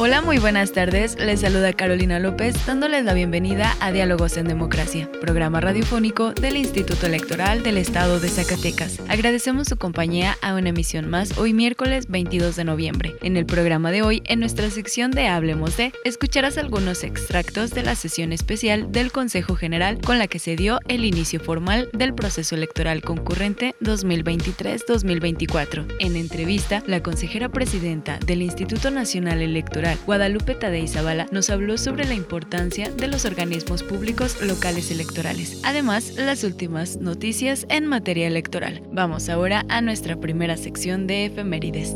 Hola, muy buenas tardes. Les saluda Carolina López dándoles la bienvenida a Diálogos en Democracia, programa radiofónico del Instituto Electoral del Estado de Zacatecas. Agradecemos su compañía a una emisión más hoy miércoles 22 de noviembre. En el programa de hoy, en nuestra sección de Hablemos de, escucharás algunos extractos de la sesión especial del Consejo General con la que se dio el inicio formal del proceso electoral concurrente 2023-2024. En entrevista, la consejera presidenta del Instituto Nacional Electoral Guadalupe Tadei Zavala nos habló sobre la importancia de los organismos públicos locales electorales. Además, las últimas noticias en materia electoral. Vamos ahora a nuestra primera sección de efemérides.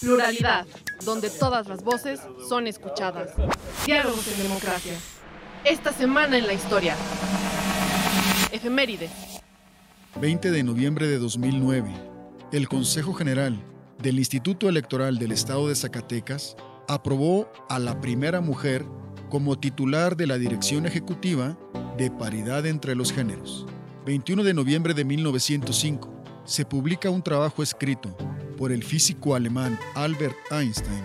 Pluralidad, donde todas las voces son escuchadas. Diálogos en democracia. Esta semana en la historia. Efemérides. 20 de noviembre de 2009, el Consejo General del Instituto Electoral del Estado de Zacatecas aprobó a la primera mujer como titular de la Dirección Ejecutiva de Paridad entre los Géneros. 21 de noviembre de 1905, se publica un trabajo escrito por el físico alemán Albert Einstein,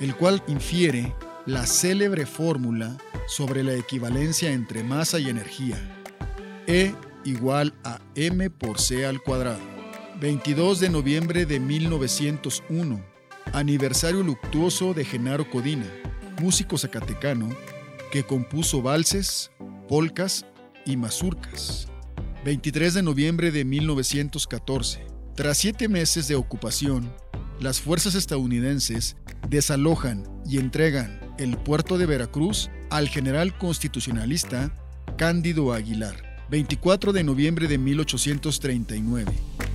el cual infiere la célebre fórmula sobre la equivalencia entre masa y energía. E igual a m por c al cuadrado. 22 de noviembre de 1901, aniversario luctuoso de Genaro Codina, músico zacatecano que compuso valses, polcas y mazurcas. 23 de noviembre de 1914, tras siete meses de ocupación, las fuerzas estadounidenses desalojan y entregan el puerto de Veracruz al general constitucionalista Cándido Aguilar. 24 de noviembre de 1839,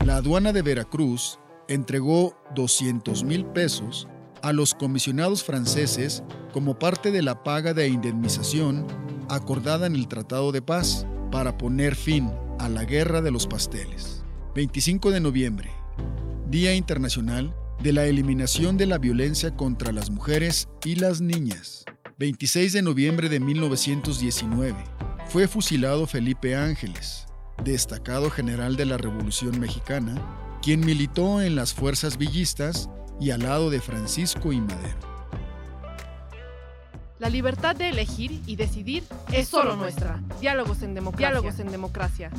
la aduana de Veracruz entregó 200 mil pesos a los comisionados franceses como parte de la paga de indemnización acordada en el Tratado de Paz para poner fin a la Guerra de los Pasteles. 25 de noviembre, Día Internacional de la Eliminación de la Violencia contra las Mujeres y las Niñas. 26 de noviembre de 1919, fue fusilado Felipe Ángeles, destacado general de la Revolución Mexicana, quien militó en las fuerzas villistas y al lado de Francisco y Madero. La libertad de elegir y decidir es solo nuestra. Diálogos en democracia. Diálogos en democracia.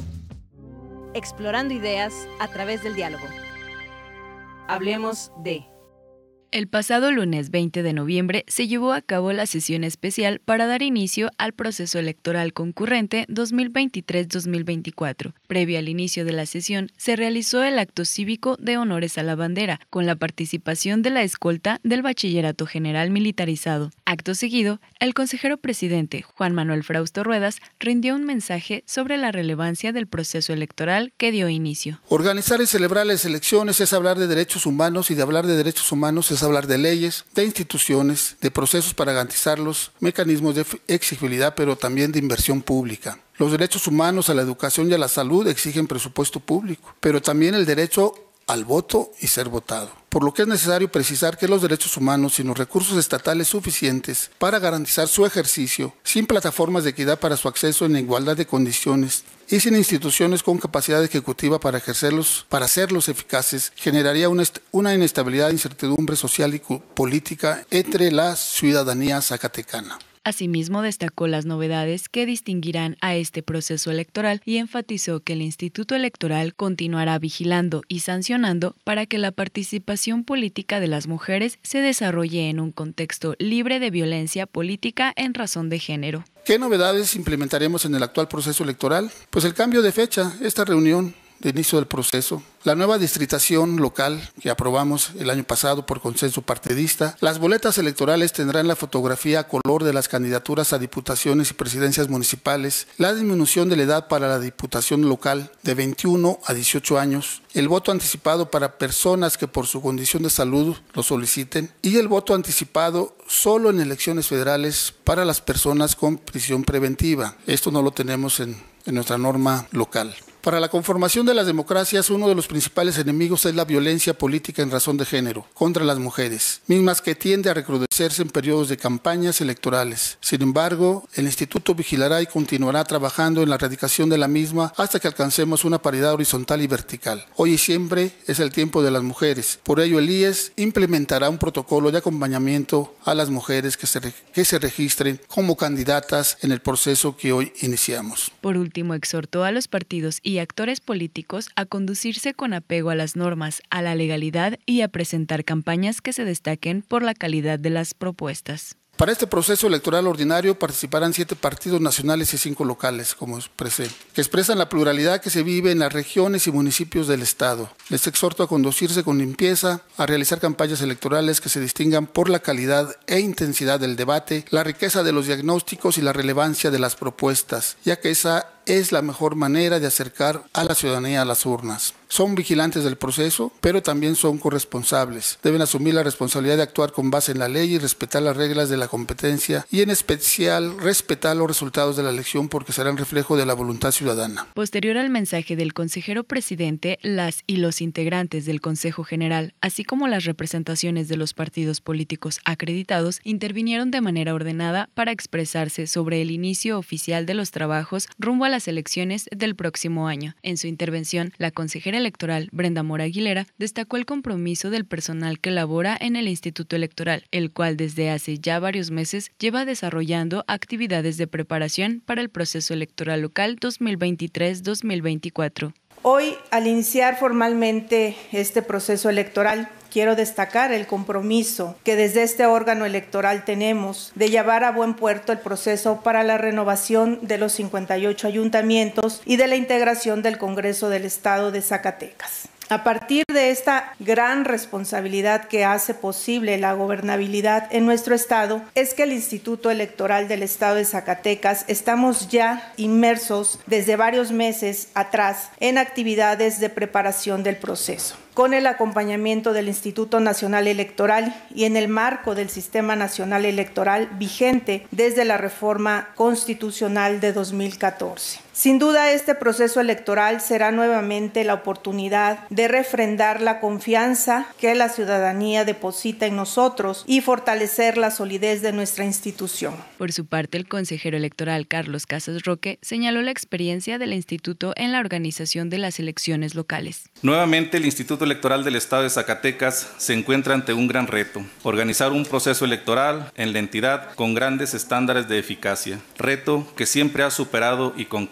Explorando ideas a través del diálogo. Hablemos de... El pasado lunes 20 de noviembre se llevó a cabo la sesión especial para dar inicio al proceso electoral concurrente 2023-2024. Previo al inicio de la sesión, se realizó el acto cívico de honores a la bandera, con la participación de la escolta del Bachillerato General Militarizado. Acto seguido, el consejero presidente, Juan Manuel Frausto Ruedas, rindió un mensaje sobre la relevancia del proceso electoral que dio inicio. Organizar y celebrar las elecciones es hablar de derechos humanos y de hablar de derechos humanos es hablar de leyes, de instituciones, de procesos para garantizarlos, mecanismos de exigibilidad, pero también de inversión pública. Los derechos humanos a la educación y a la salud exigen presupuesto público, pero también el derecho al voto y ser votado. Por lo que es necesario precisar que los derechos humanos sin los recursos estatales suficientes para garantizar su ejercicio, sin plataformas de equidad para su acceso en igualdad de condiciones y sin instituciones con capacidad ejecutiva para ejercerlos, para hacerlos eficaces, generaría una, una inestabilidad e incertidumbre social y política entre la ciudadanía zacatecana. Asimismo, destacó las novedades que distinguirán a este proceso electoral y enfatizó que el Instituto Electoral continuará vigilando y sancionando para que la participación política de las mujeres se desarrolle en un contexto libre de violencia política en razón de género. ¿Qué novedades implementaremos en el actual proceso electoral? Pues el cambio de fecha. Esta reunión de inicio del proceso, la nueva distritación local que aprobamos el año pasado por consenso partidista, las boletas electorales tendrán la fotografía a color de las candidaturas a diputaciones y presidencias municipales, la disminución de la edad para la diputación local de 21 a 18 años, el voto anticipado para personas que por su condición de salud lo soliciten y el voto anticipado solo en elecciones federales para las personas con prisión preventiva. Esto no lo tenemos en, en nuestra norma local. Para la conformación de las democracias, uno de los principales enemigos es la violencia política en razón de género contra las mujeres, mismas que tiende a recrudecerse en periodos de campañas electorales. Sin embargo, el Instituto vigilará y continuará trabajando en la erradicación de la misma hasta que alcancemos una paridad horizontal y vertical. Hoy y siempre es el tiempo de las mujeres. Por ello, el IES implementará un protocolo de acompañamiento a las mujeres que se, que se registren como candidatas en el proceso que hoy iniciamos. Por último, exhortó a los partidos y actores políticos a conducirse con apego a las normas, a la legalidad y a presentar campañas que se destaquen por la calidad de las propuestas. Para este proceso electoral ordinario participarán siete partidos nacionales y cinco locales, como expresé, que expresan la pluralidad que se vive en las regiones y municipios del Estado. Les exhorto a conducirse con limpieza, a realizar campañas electorales que se distingan por la calidad e intensidad del debate, la riqueza de los diagnósticos y la relevancia de las propuestas, ya que esa es la mejor manera de acercar a la ciudadanía a las urnas. Son vigilantes del proceso, pero también son corresponsables. Deben asumir la responsabilidad de actuar con base en la ley y respetar las reglas de la competencia y en especial respetar los resultados de la elección porque serán reflejo de la voluntad ciudadana. Posterior al mensaje del consejero presidente, las y los integrantes del Consejo General, así como las representaciones de los partidos políticos acreditados, intervinieron de manera ordenada para expresarse sobre el inicio oficial de los trabajos rumbo a las elecciones del próximo año. En su intervención, la consejera electoral, Brenda Mora Aguilera, destacó el compromiso del personal que labora en el Instituto Electoral, el cual desde hace ya varios meses lleva desarrollando actividades de preparación para el proceso electoral local 2023-2024. Hoy, al iniciar formalmente este proceso electoral, quiero destacar el compromiso que desde este órgano electoral tenemos de llevar a buen puerto el proceso para la renovación de los 58 ayuntamientos y de la integración del Congreso del Estado de Zacatecas. A partir de esta gran responsabilidad que hace posible la gobernabilidad en nuestro estado, es que el Instituto Electoral del Estado de Zacatecas estamos ya inmersos desde varios meses atrás en actividades de preparación del proceso con el acompañamiento del Instituto Nacional Electoral y en el marco del Sistema Nacional Electoral vigente desde la reforma constitucional de 2014. Sin duda, este proceso electoral será nuevamente la oportunidad de refrendar la confianza que la ciudadanía deposita en nosotros y fortalecer la solidez de nuestra institución. Por su parte, el consejero electoral Carlos Casas Roque señaló la experiencia del instituto en la organización de las elecciones locales. Nuevamente, el Instituto Electoral del Estado de Zacatecas se encuentra ante un gran reto, organizar un proceso electoral en la entidad con grandes estándares de eficacia, reto que siempre ha superado y con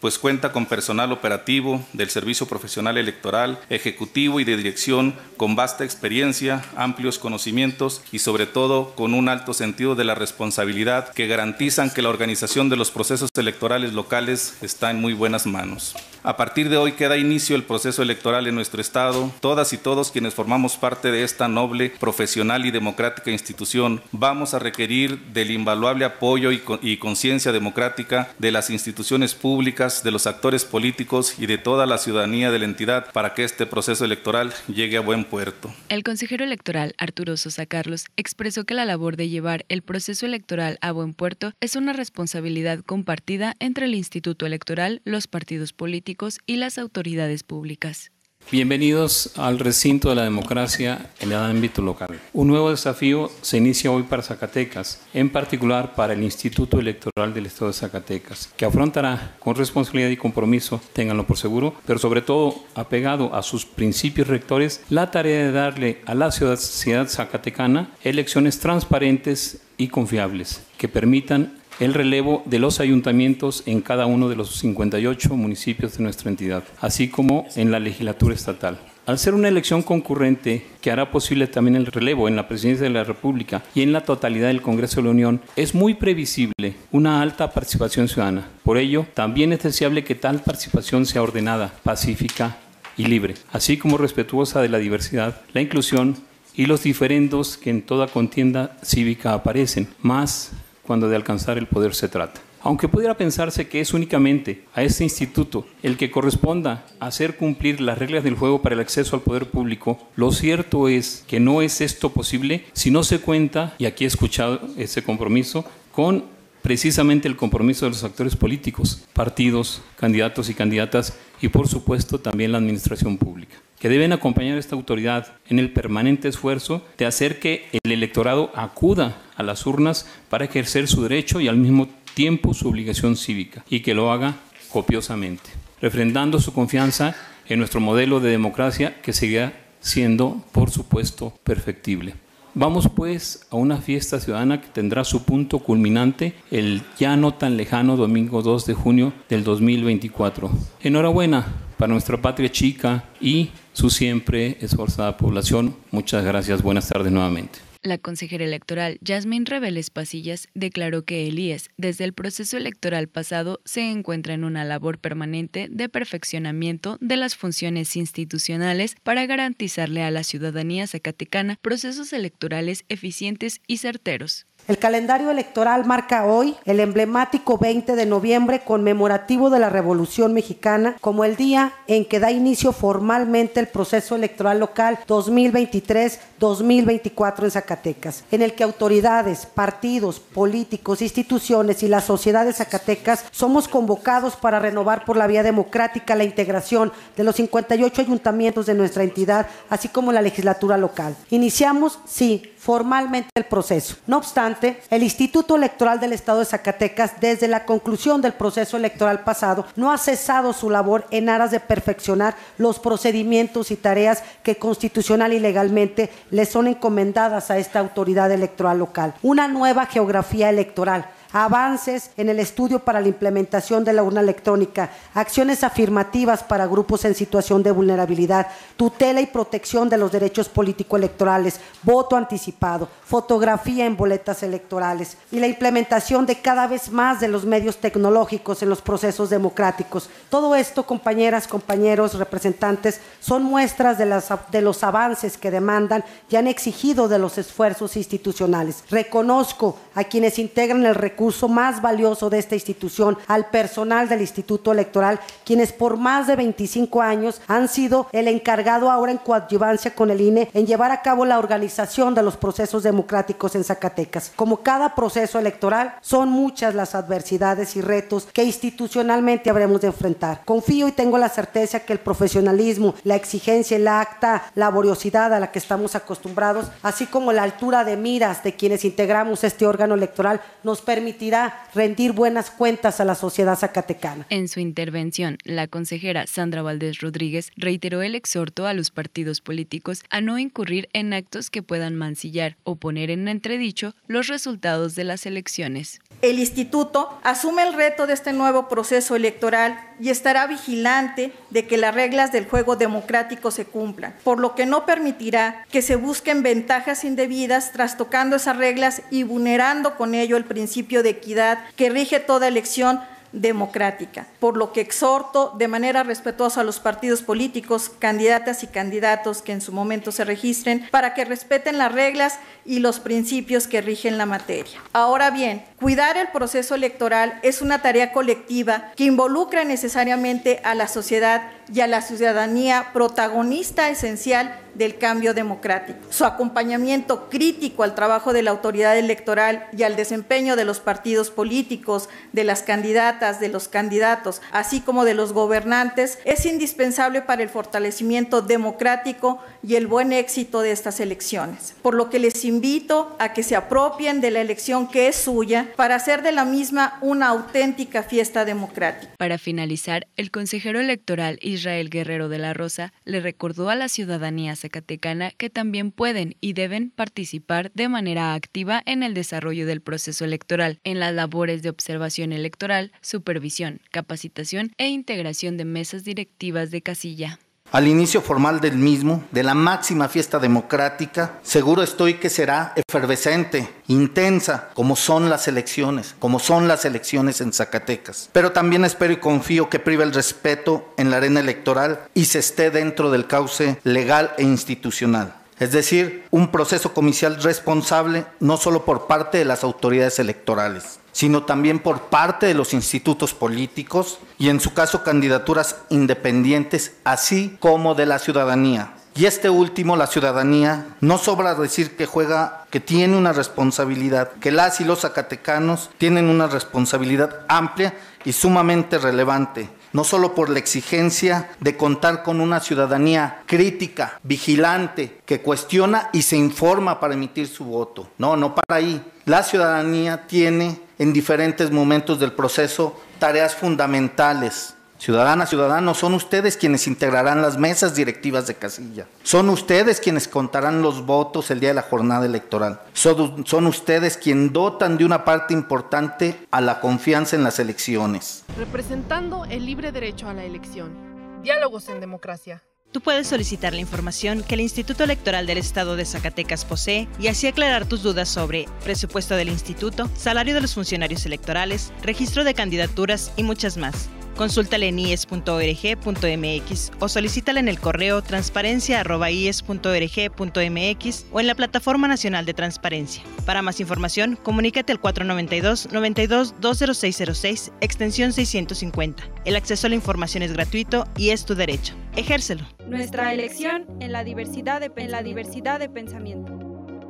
pues cuenta con personal operativo del Servicio Profesional Electoral, Ejecutivo y de Dirección con vasta experiencia, amplios conocimientos y sobre todo con un alto sentido de la responsabilidad que garantizan que la organización de los procesos electorales locales está en muy buenas manos. A partir de hoy queda inicio el proceso electoral en nuestro Estado. Todas y todos quienes formamos parte de esta noble, profesional y democrática institución vamos a requerir del invaluable apoyo y, conciencia democrática de las instituciones públicas, de los actores políticos y de toda la ciudadanía de la entidad para que este proceso electoral llegue a buen puerto. El consejero electoral Arturo Sosa Carlos expresó que la labor de llevar el proceso electoral a buen puerto es una responsabilidad compartida entre el Instituto Electoral, los partidos políticos, y las autoridades públicas. Bienvenidos al recinto de la democracia en el ámbito local. Un nuevo desafío se inicia hoy para Zacatecas, en particular para el Instituto Electoral del Estado de Zacatecas, que afrontará con responsabilidad y compromiso, ténganlo por seguro, pero sobre todo apegado a sus principios rectores, la tarea de darle a la sociedad zacatecana elecciones transparentes y confiables que permitan el relevo de los ayuntamientos en cada uno de los 58 municipios de nuestra entidad, así como en la legislatura estatal. Al ser una elección concurrente que hará posible también el relevo en la presidencia de la República y en la totalidad del Congreso de la Unión, es muy previsible una alta participación ciudadana. Por ello, también es deseable que tal participación sea ordenada, pacífica y libre, así como respetuosa de la diversidad, la inclusión y los diferendos que en toda contienda cívica aparecen, más cuando de alcanzar el poder se trata. Aunque pudiera pensarse que es únicamente a este instituto el que corresponda hacer cumplir las reglas del juego para el acceso al poder público, lo cierto es que no es esto posible si no se cuenta, y aquí he escuchado ese compromiso, con precisamente el compromiso de los actores políticos, partidos, candidatos y candidatas, y por supuesto también la administración pública que deben acompañar a esta autoridad en el permanente esfuerzo de hacer que el electorado acuda a las urnas para ejercer su derecho y al mismo tiempo su obligación cívica y que lo haga copiosamente, refrendando su confianza en nuestro modelo de democracia que seguirá siendo, por supuesto, perfectible. Vamos pues a una fiesta ciudadana que tendrá su punto culminante el ya no tan lejano domingo 2 de junio del 2024. Enhorabuena para nuestra patria chica y su siempre esforzada población. Muchas gracias. Buenas tardes nuevamente. La consejera electoral Yasmín Reveles Pasillas declaró que el IES, desde el proceso electoral pasado, se encuentra en una labor permanente de perfeccionamiento de las funciones institucionales para garantizarle a la ciudadanía zacatecana procesos electorales eficientes y certeros. El calendario electoral marca hoy el emblemático 20 de noviembre conmemorativo de la Revolución Mexicana como el día en que da inicio formalmente el proceso electoral local 2023-2024 en Zacatecas, en el que autoridades, partidos, políticos, instituciones y la sociedad de Zacatecas somos convocados para renovar por la vía democrática la integración de los 58 ayuntamientos de nuestra entidad, así como la legislatura local. Iniciamos, sí, formalmente el proceso. No obstante, el Instituto Electoral del Estado de Zacatecas, desde la conclusión del proceso electoral pasado, no ha cesado su labor en aras de perfeccionar los procedimientos y tareas que constitucional y legalmente le son encomendadas a esta autoridad electoral local. Una nueva geografía electoral avances en el estudio para la implementación de la urna electrónica, acciones afirmativas para grupos en situación de vulnerabilidad, tutela y protección de los derechos político-electorales, voto anticipado, fotografía en boletas electorales y la implementación de cada vez más de los medios tecnológicos en los procesos democráticos. Todo esto, compañeras, compañeros, representantes, son muestras de, las, de los avances que demandan y han exigido de los esfuerzos institucionales. Reconozco a quienes integran el recurso recurso más valioso de esta institución, al personal del Instituto Electoral, quienes por más de 25 años han sido el encargado ahora en coadyuvancia con el INE en llevar a cabo la organización de los procesos democráticos en Zacatecas. Como cada proceso electoral, son muchas las adversidades y retos que institucionalmente habremos de enfrentar. Confío y tengo la certeza que el profesionalismo, la exigencia y la acta laboriosidad a la que estamos acostumbrados, así como la altura de miras de quienes integramos este órgano electoral, nos permite permitirá rendir buenas cuentas a la sociedad zacatecana. En su intervención, la consejera Sandra Valdés Rodríguez reiteró el exhorto a los partidos políticos a no incurrir en actos que puedan mancillar o poner en entredicho los resultados de las elecciones. El instituto asume el reto de este nuevo proceso electoral y estará vigilante de que las reglas del juego democrático se cumplan, por lo que no permitirá que se busquen ventajas indebidas trastocando esas reglas y vulnerando con ello el principio de equidad que rige toda elección democrática, por lo que exhorto de manera respetuosa a los partidos políticos, candidatas y candidatos que en su momento se registren, para que respeten las reglas y los principios que rigen la materia. Ahora bien, cuidar el proceso electoral es una tarea colectiva que involucra necesariamente a la sociedad y a la ciudadanía protagonista esencial del cambio democrático. Su acompañamiento crítico al trabajo de la autoridad electoral y al desempeño de los partidos políticos, de las candidatas, de los candidatos, así como de los gobernantes, es indispensable para el fortalecimiento democrático y el buen éxito de estas elecciones. Por lo que les invito a que se apropien de la elección que es suya para hacer de la misma una auténtica fiesta democrática. Para finalizar, el consejero electoral Israel Guerrero de la Rosa le recordó a la ciudadanía zacatecana que también pueden y deben participar de manera activa en el desarrollo del proceso electoral, en las labores de observación electoral, supervisión, capacitación e integración de mesas directivas de casilla. Al inicio formal del mismo, de la máxima fiesta democrática, seguro estoy que será efervescente, intensa, como son las elecciones, como son las elecciones en Zacatecas. Pero también espero y confío que prive el respeto en la arena electoral y se esté dentro del cauce legal e institucional. Es decir, un proceso comicial responsable no solo por parte de las autoridades electorales, sino también por parte de los institutos políticos y en su caso candidaturas independientes, así como de la ciudadanía. Y este último, la ciudadanía, no sobra decir que juega, que tiene una responsabilidad, que las y los zacatecanos tienen una responsabilidad amplia y sumamente relevante no solo por la exigencia de contar con una ciudadanía crítica, vigilante, que cuestiona y se informa para emitir su voto. No, no para ahí. La ciudadanía tiene en diferentes momentos del proceso tareas fundamentales Ciudadanas, ciudadanos, son ustedes quienes integrarán las mesas directivas de casilla. Son ustedes quienes contarán los votos el día de la jornada electoral. Son, son, ustedes quienes dotan de una parte importante a la confianza en las elecciones. Representando el libre derecho a la elección. Diálogos en democracia. Tú puedes solicitar la información que el Instituto Electoral del Estado de Zacatecas posee y así aclarar tus dudas sobre presupuesto del instituto, salario de los funcionarios electorales, registro de candidaturas y muchas más. Consúltale en ies.org.mx o solicítala en el correo transparencia.ies.org.mx o en la Plataforma Nacional de Transparencia. Para más información, comunícate al 492-92-20606, extensión 650. El acceso a la información es gratuito y es tu derecho. Ejércelo. Nuestra elección en la diversidad de, en la diversidad de pensamiento.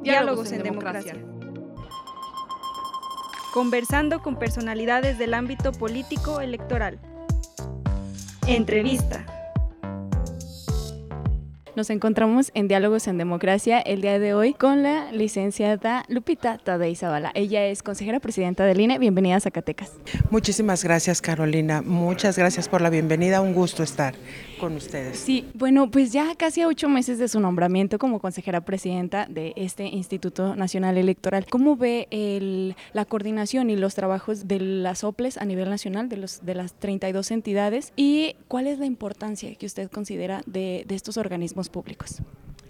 Diálogos, en, democracia. Conversando con personalidades del ámbito político electoral. Entrevista. Nos encontramos en Diálogos en Democracia el día de hoy con la licenciada Lupita Tadei Zavala. Ella es consejera presidenta del INE. Bienvenida a Zacatecas. Muchísimas gracias, Carolina. Muchas gracias por la bienvenida. Un gusto estar con ustedes. Sí, bueno, pues ya casi ocho meses de su nombramiento como consejera presidenta de este Instituto Nacional Electoral. ¿Cómo ve el, la coordinación y los trabajos de las OPLES a nivel nacional, de, los, de las 32 entidades? ¿Y cuál es la importancia que usted considera de, de estos organismos públicos?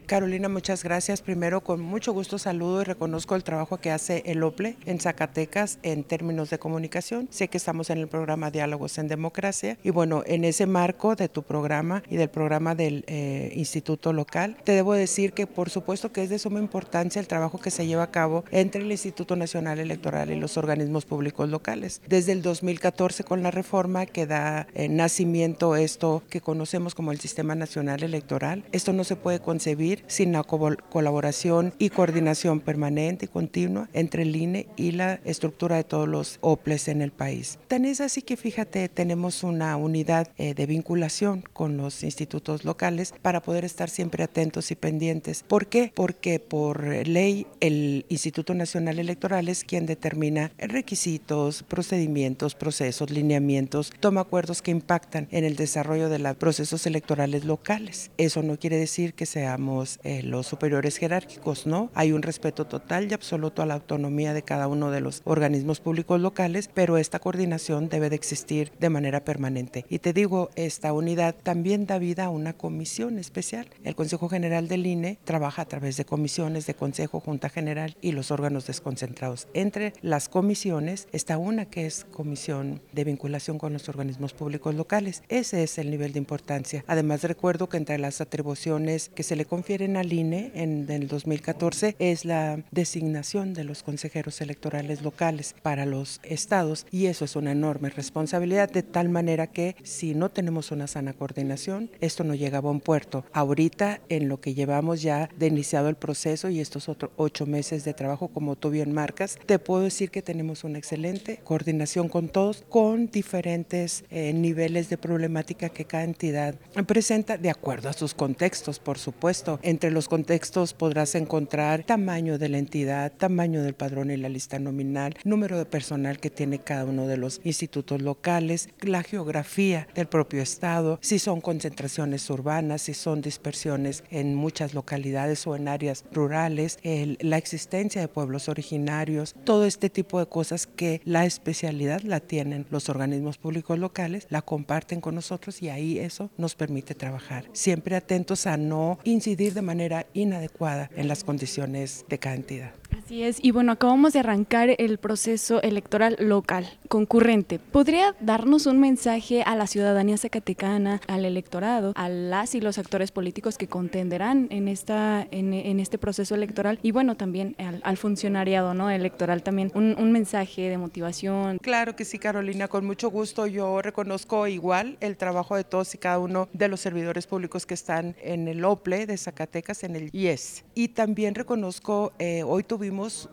Carolina, muchas gracias. Primero, con mucho gusto saludo y reconozco el trabajo que hace el OPLE en Zacatecas en términos de comunicación. Sé que estamos en el programa Diálogos en Democracia y bueno, en ese marco de tu programa y del programa del eh, Instituto Local, te debo decir que por supuesto que es de suma importancia el trabajo que se lleva a cabo entre el Instituto Nacional Electoral y los organismos públicos locales. Desde el 2014 con la reforma que da eh, nacimiento esto que conocemos como el Sistema Nacional Electoral, esto no se puede concebir sin la colaboración y coordinación permanente y continua entre el INE y la estructura de todos los OPLES en el país. Tan es así que fíjate, tenemos una unidad eh, de vinculación con los institutos locales para poder estar siempre atentos y pendientes. ¿Por qué? Porque por ley el Instituto Nacional Electoral es quien determina requisitos, procedimientos, procesos, lineamientos, toma acuerdos que impactan en el desarrollo de los procesos electorales locales. Eso no quiere decir que seamos eh, los, superiores jerárquicos, ¿no? Hay un respeto total y absoluto a la autonomía de cada uno de los organismos públicos locales, pero esta coordinación debe de existir de manera permanente. Y te digo, esta unidad también da vida a una comisión especial. El Consejo General del INE trabaja a través de comisiones de Consejo, Junta General y los órganos desconcentrados. Entre las comisiones está una que es comisión de vinculación con los organismos públicos locales. Ese es el nivel de importancia. Además, recuerdo que entre las atribuciones que se le confieren en al INE en, el 2014 es la designación de los consejeros electorales locales para los estados y eso es una enorme responsabilidad de tal manera que si no tenemos una sana coordinación, esto no llega a buen puerto. Ahorita en lo que llevamos ya de iniciado el proceso y estos otros ocho meses de trabajo como tú bien marcas, te puedo decir que tenemos una excelente coordinación con todos, con diferentes eh, niveles de problemática que cada entidad presenta de acuerdo a sus contextos, por supuesto entre los contextos podrás encontrar tamaño de la entidad, tamaño del padrón y la lista nominal, número de personal que tiene cada uno de los institutos locales, la geografía del propio estado, si son concentraciones urbanas, si son dispersiones en muchas localidades o en áreas rurales, la existencia de pueblos originarios, todo este tipo de cosas que la especialidad la tienen los organismos públicos locales, la comparten con nosotros y ahí eso nos permite trabajar. Siempre atentos a no incidir de manera inadecuada en las condiciones de cada entidad. Así es, y bueno, acabamos de arrancar el proceso electoral local, concurrente. ¿Podría darnos un mensaje a la ciudadanía zacatecana, al electorado, a las y los actores políticos que contenderán en, esta, en, este proceso electoral y bueno, también al, funcionariado ¿no? electoral también, un, un, mensaje de motivación? Claro que sí, Carolina, con mucho gusto. Yo reconozco igual el trabajo de todos y cada uno de los servidores públicos que están en el OPLE de Zacatecas, en el IES. Y también reconozco, eh, hoy tuvimos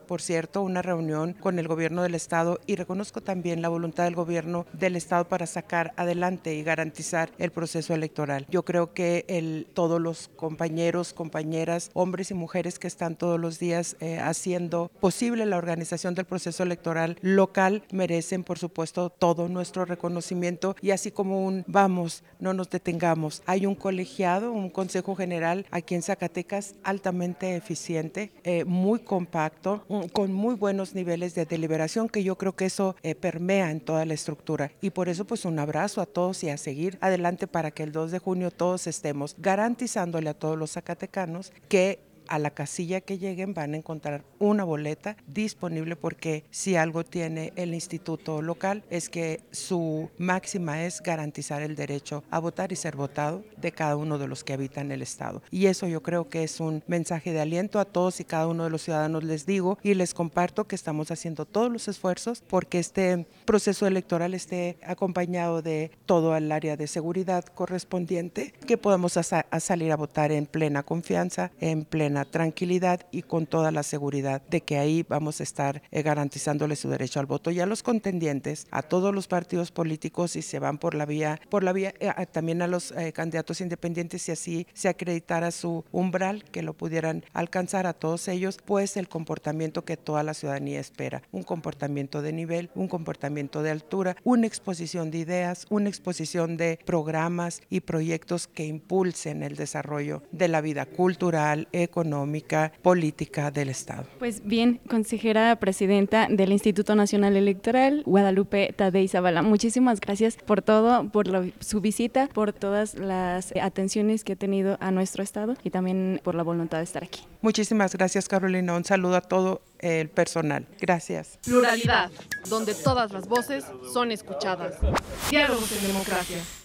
por cierto, una reunión con el gobierno del estado y reconozco también la voluntad del gobierno del estado para sacar adelante y garantizar el proceso electoral. Yo creo que el, todos los compañeros, compañeras, hombres y mujeres que están todos los días eh, haciendo posible la organización del proceso electoral local merecen, por supuesto, todo nuestro reconocimiento y así como un vamos, no nos detengamos. Hay un colegiado, un consejo general aquí en Zacatecas altamente eficiente, eh, muy compacto Mm, con muy buenos niveles de deliberación, que yo creo que eso eh, permea en toda la estructura. Y por eso pues un abrazo a todos y a seguir adelante para que el 2 de junio todos estemos garantizándole a todos los zacatecanos que a la casilla que lleguen van a encontrar una boleta disponible porque si algo tiene el instituto local es que su máxima es garantizar el derecho a votar y ser votado de cada uno de los que habitan el estado. Y eso yo creo que es un mensaje de aliento a todos y cada uno de los ciudadanos les digo y les comparto que estamos haciendo todos los esfuerzos porque este proceso electoral esté acompañado de todo el área de seguridad correspondiente, que podamos salir a votar en plena confianza, en plena tranquilidad y con toda la seguridad de que ahí vamos a estar eh, garantizándole su derecho al voto. Y a los contendientes, a todos los partidos políticos y se van por la vía, por la vía eh, también a los eh, candidatos independientes y así se acreditara su umbral que lo pudieran alcanzar a todos ellos, pues el comportamiento que toda la ciudadanía espera, un comportamiento de nivel, un comportamiento de altura, una exposición de ideas, una exposición de programas y proyectos que impulsen el desarrollo de la vida cultural, económica, económica, política del Estado. Pues bien, consejera presidenta del Instituto Nacional Electoral, Guadalupe Tadei Zavala, muchísimas gracias por todo, por su visita, por todas las atenciones que ha tenido a nuestro Estado y también por la voluntad de estar aquí. Muchísimas gracias, Carolina. Un saludo a todo el personal. Gracias. Pluralidad, donde todas las voces son escuchadas. Diálogos en democracia.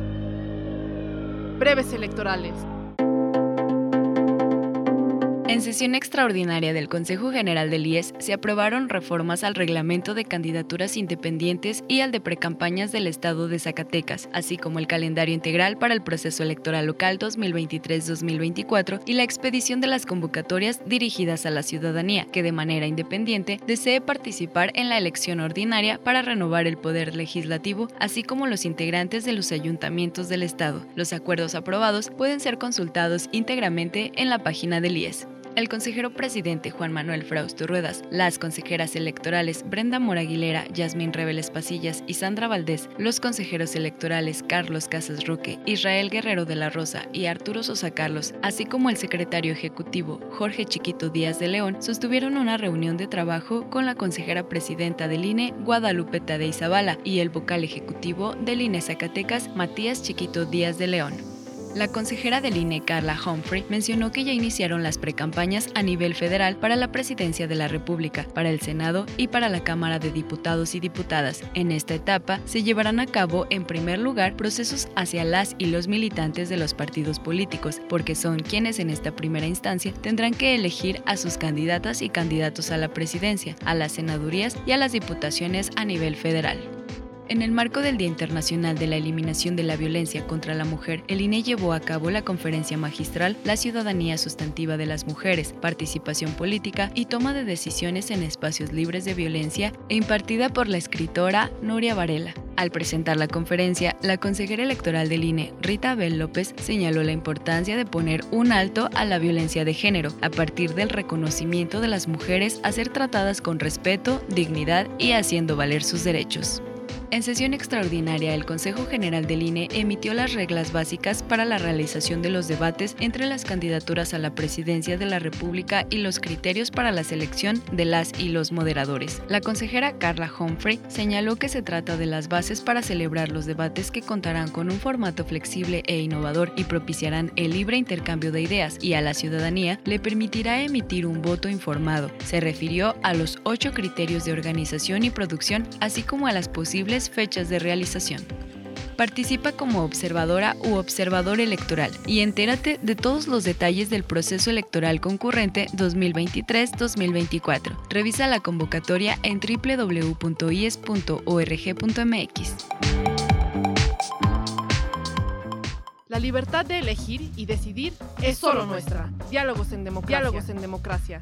breves electorales. En sesión extraordinaria del Consejo General del IES se aprobaron reformas al reglamento de candidaturas independientes y al de precampañas del Estado de Zacatecas, así como el calendario integral para el proceso electoral local 2023-2024 y la expedición de las convocatorias dirigidas a la ciudadanía que de manera independiente desee participar en la elección ordinaria para renovar el poder legislativo, así como los integrantes de los ayuntamientos del Estado. Los acuerdos aprobados pueden ser consultados íntegramente en la página del IES el consejero presidente Juan Manuel Frausto Ruedas, las consejeras electorales Brenda Moraguilera, Yasmín Reveles Pasillas y Sandra Valdés, los consejeros electorales Carlos Casas Roque, Israel Guerrero de la Rosa y Arturo Sosa Carlos, así como el secretario ejecutivo Jorge Chiquito Díaz de León, sostuvieron una reunión de trabajo con la consejera presidenta del INE, Guadalupe Tadei Zavala, y el vocal ejecutivo del INE Zacatecas, Matías Chiquito Díaz de León. La consejera del INE, Carla Humphrey, mencionó que ya iniciaron las precampañas a nivel federal para la presidencia de la República, para el Senado y para la Cámara de Diputados y Diputadas. En esta etapa se llevarán a cabo, en primer lugar, procesos hacia las y los militantes de los partidos políticos, porque son quienes en esta primera instancia tendrán que elegir a sus candidatas y candidatos a la presidencia, a las senadurías y a las diputaciones a nivel federal. En el marco del Día Internacional de la Eliminación de la Violencia contra la Mujer, el INE llevó a cabo la conferencia magistral La ciudadanía sustantiva de las mujeres, participación política y toma de decisiones en espacios libres de violencia e impartida por la escritora Nuria Varela. Al presentar la conferencia, la consejera electoral del INE, Rita Abel López, señaló la importancia de poner un alto a la violencia de género a partir del reconocimiento de las mujeres a ser tratadas con respeto, dignidad y haciendo valer sus derechos. En sesión extraordinaria, el Consejo General del INE emitió las reglas básicas para la realización de los debates entre las candidaturas a la presidencia de la República y los criterios para la selección de las y los moderadores. La consejera Carla Humphrey señaló que se trata de las bases para celebrar los debates que contarán con un formato flexible e innovador y propiciarán el libre intercambio de ideas y a la ciudadanía le permitirá emitir un voto informado. Se refirió a los ocho criterios de organización y producción, así como a las posibles fechas de realización. Participa como observadora u observador electoral y entérate de todos los detalles del proceso electoral concurrente 2023-2024. Revisa la convocatoria en www.ies.org.mx. La libertad de elegir y decidir es solo nuestra. Diálogos en democracia. Diálogos en democracia.